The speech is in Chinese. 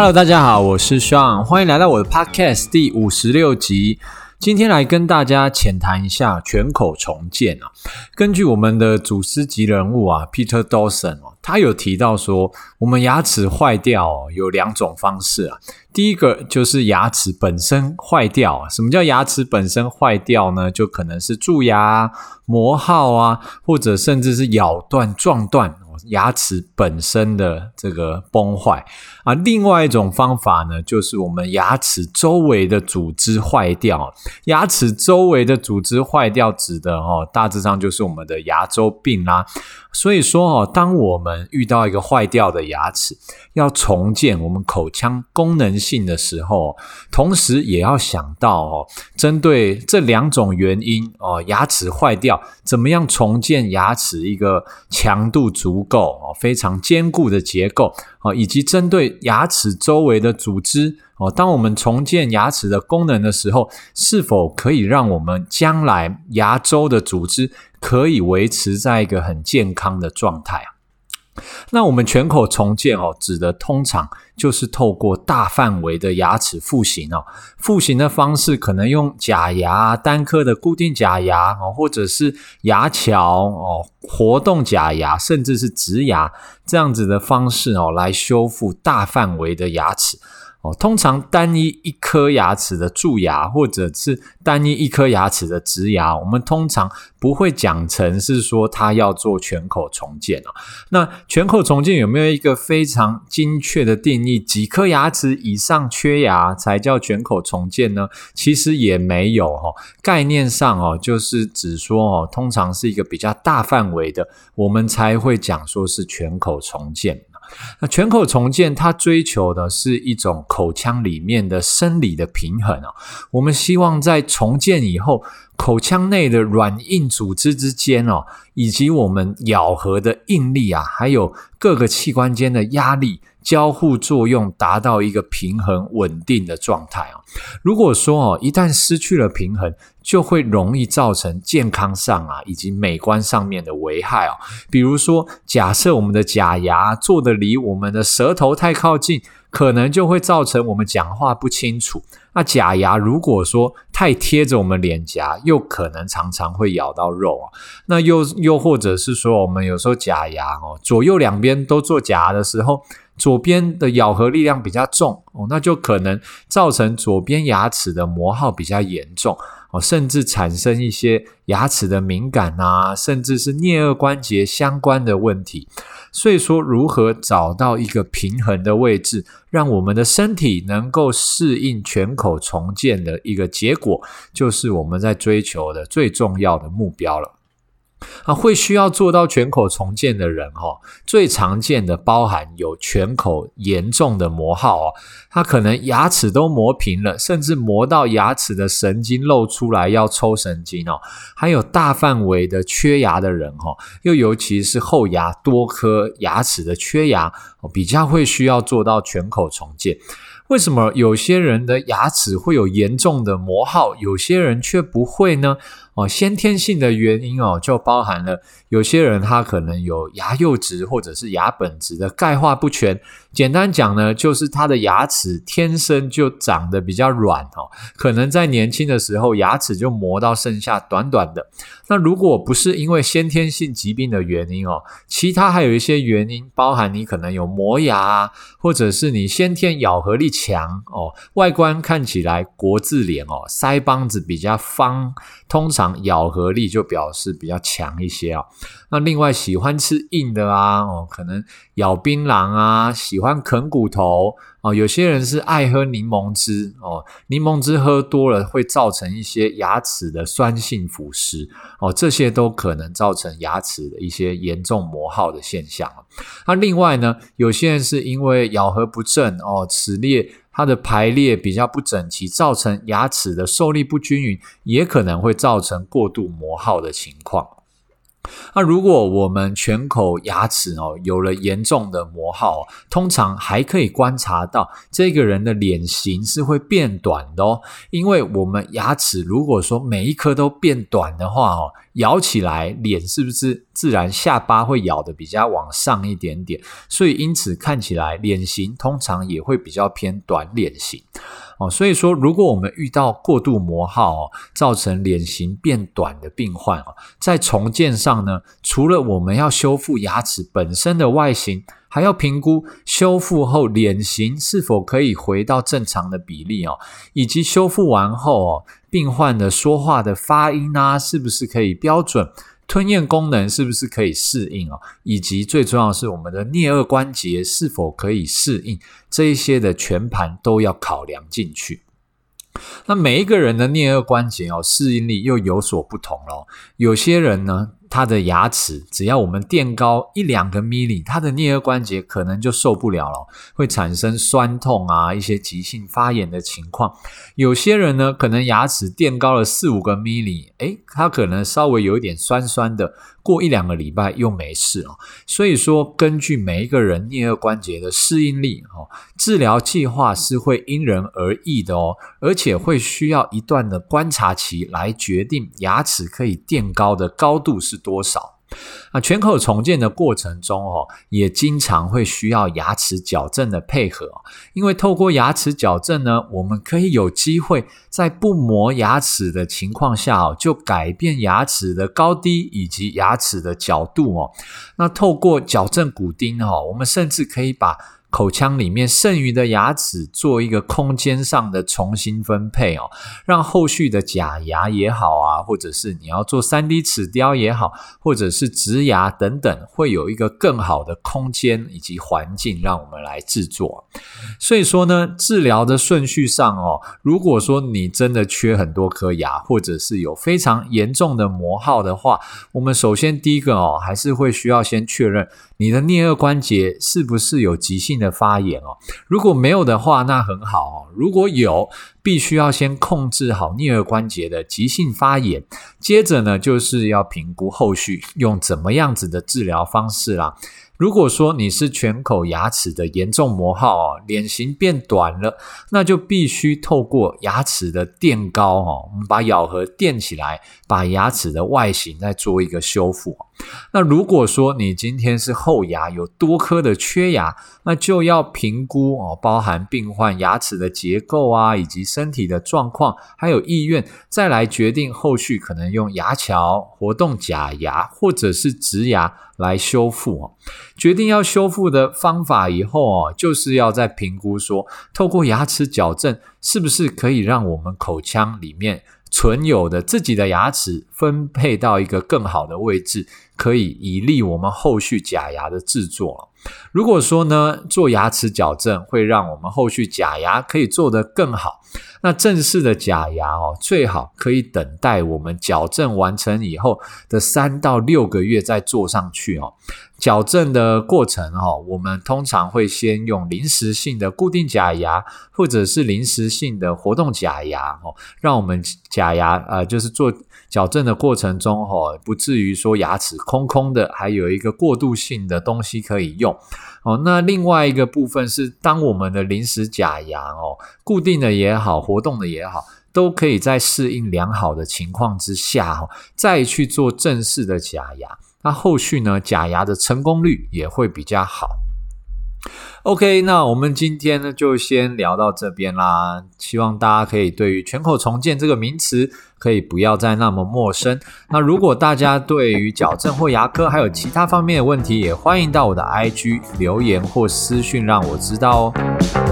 Hello，大家好，我是 Sean，欢迎来到我的 Podcast 第五十六集。今天来跟大家浅谈一下全口重建啊。根据我们的祖师级人物啊，Peter Dawson 哦，他有提到说，我们牙齿坏掉哦，有两种方式啊。第一个就是牙齿本身坏掉。什么叫牙齿本身坏掉呢？就可能是蛀牙、磨耗啊，或者甚至是咬断、撞断。牙齿本身的这个崩坏啊，另外一种方法呢，就是我们牙齿周围的组织坏掉。牙齿周围的组织坏掉，指的哦，大致上就是我们的牙周病啦。所以说哦，当我们遇到一个坏掉的牙齿，要重建我们口腔功能性的时候，同时也要想到哦，针对这两种原因哦，牙齿坏掉，怎么样重建牙齿一个强度足构哦，非常坚固的结构哦，以及针对牙齿周围的组织哦，当我们重建牙齿的功能的时候，是否可以让我们将来牙周的组织可以维持在一个很健康的状态啊？那我们全口重建哦，指的通常就是透过大范围的牙齿复形哦。复形的方式可能用假牙、单颗的固定假牙哦，或者是牙桥哦，活动假牙，甚至是植牙这样子的方式哦，来修复大范围的牙齿。哦，通常单一一颗牙齿的蛀牙，或者是单一一颗牙齿的植牙，我们通常不会讲成是说它要做全口重建哦。那全口重建有没有一个非常精确的定义？几颗牙齿以上缺牙才叫全口重建呢？其实也没有哦。概念上哦，就是只说哦，通常是一个比较大范围的，我们才会讲说是全口重建。那全口重建，它追求的是一种口腔里面的生理的平衡哦。我们希望在重建以后，口腔内的软硬组织之间哦，以及我们咬合的应力啊，还有各个器官间的压力交互作用，达到一个平衡稳定的状态啊。如果说哦，一旦失去了平衡，就会容易造成健康上啊，以及美观上面的危害哦。比如说，假设我们的假牙做得离我们的舌头太靠近，可能就会造成我们讲话不清楚。那假牙如果说太贴着我们脸颊，又可能常常会咬到肉啊。那又又或者是说，我们有时候假牙哦，左右两边都做假牙的时候，左边的咬合力量比较重哦，那就可能造成左边牙齿的磨耗比较严重。哦，甚至产生一些牙齿的敏感啊，甚至是颞颌关节相关的问题。所以说，如何找到一个平衡的位置，让我们的身体能够适应全口重建的一个结果，就是我们在追求的最重要的目标了。啊，会需要做到全口重建的人，哈，最常见的包含有全口严重的磨耗哦，他可能牙齿都磨平了，甚至磨到牙齿的神经露出来要抽神经哦，还有大范围的缺牙的人，哈，又尤其是后牙多颗牙齿的缺牙，比较会需要做到全口重建。为什么有些人的牙齿会有严重的磨耗，有些人却不会呢？哦，先天性的原因哦，就包含了有些人他可能有牙釉质或者是牙本质的钙化不全。简单讲呢，就是他的牙齿天生就长得比较软哦，可能在年轻的时候牙齿就磨到剩下短短的。那如果不是因为先天性疾病的原因哦，其他还有一些原因，包含你可能有磨牙，或者是你先天咬合力强哦，外观看起来国字脸哦，腮帮子比较方，通常。咬合力就表示比较强一些啊。那另外喜欢吃硬的啊，哦，可能咬槟榔啊，喜欢啃骨头哦。有些人是爱喝柠檬汁哦，柠檬汁喝多了会造成一些牙齿的酸性腐蚀哦，这些都可能造成牙齿的一些严重磨耗的现象。那另外呢，有些人是因为咬合不正哦，齿裂。它的排列比较不整齐，造成牙齿的受力不均匀，也可能会造成过度磨耗的情况。那如果我们全口牙齿哦有了严重的磨耗，通常还可以观察到这个人的脸型是会变短的哦，因为我们牙齿如果说每一颗都变短的话哦，咬起来脸是不是自然下巴会咬得比较往上一点点？所以因此看起来脸型通常也会比较偏短脸型。哦，所以说，如果我们遇到过度磨耗哦，造成脸型变短的病患哦，在重建上呢，除了我们要修复牙齿本身的外形，还要评估修复后脸型是否可以回到正常的比例哦，以及修复完后哦，病患的说话的发音啊，是不是可以标准？吞咽功能是不是可以适应哦？以及最重要是，我们的颞顎关节是否可以适应？这一些的全盘都要考量进去。那每一个人的颞顎关节哦，适应力又有所不同咯。有些人呢，他的牙齿只要我们垫高一两个 mm，他的颞颌关节可能就受不了了，会产生酸痛啊，一些急性发炎的情况。有些人呢，可能牙齿垫高了四五个 mm，诶，他可能稍微有一点酸酸的，过一两个礼拜又没事了。所以说，根据每一个人颞颌关节的适应力哦，治疗计划是会因人而异的哦，而且会需要一段的观察期来决定牙齿可以垫高的高度是多少？那全口重建的过程中哦，也经常会需要牙齿矫正的配合，因为透过牙齿矫正呢，我们可以有机会在不磨牙齿的情况下哦，就改变牙齿的高低以及牙齿的角度哦。那透过矫正骨钉哦，我们甚至可以把口腔里面剩余的牙齿做一个空间上的重新分配哦，让后续的假牙也好啊，或者是你要做 3D 齿雕也好，或者是植牙等等，会有一个更好的空间以及环境让我们来制作。所以说呢，治疗的顺序上哦，如果说你真的缺很多颗牙，或者是有非常严重的磨耗的话，我们首先第一个哦，还是会需要先确认你的颞颌关节是不是有急性的发炎哦，如果没有的话，那很好哦。如果有，必须要先控制好颞顎关节的急性发炎，接着呢，就是要评估后续用怎么样子的治疗方式啦。如果说你是全口牙齿的严重磨耗哦，脸型变短了，那就必须透过牙齿的垫高哦，我们把咬合垫起来，把牙齿的外形再做一个修复。那如果说你今天是后牙有多颗的缺牙，那就要评估哦，包含病患牙齿的结构啊，以及身体的状况，还有意愿，再来决定后续可能用牙桥、活动假牙或者是植牙来修复哦。决定要修复的方法以后哦，就是要再评估说，透过牙齿矫正是不是可以让我们口腔里面存有的自己的牙齿分配到一个更好的位置，可以以利我们后续假牙的制作。如果说呢，做牙齿矫正会让我们后续假牙可以做得更好，那正式的假牙哦，最好可以等待我们矫正完成以后的三到六个月再做上去哦。矫正的过程哦，我们通常会先用临时性的固定假牙，或者是临时性的活动假牙哦，让我们假牙呃，就是做矫正的过程中哦，不至于说牙齿空空的，还有一个过渡性的东西可以用哦。那另外一个部分是，当我们的临时假牙哦，固定的也好，活动的也好，都可以在适应良好的情况之下哦，再去做正式的假牙。那后续呢，假牙的成功率也会比较好。OK，那我们今天呢就先聊到这边啦。希望大家可以对于全口重建这个名词可以不要再那么陌生。那如果大家对于矫正或牙科还有其他方面的问题，也欢迎到我的 IG 留言或私讯让我知道哦。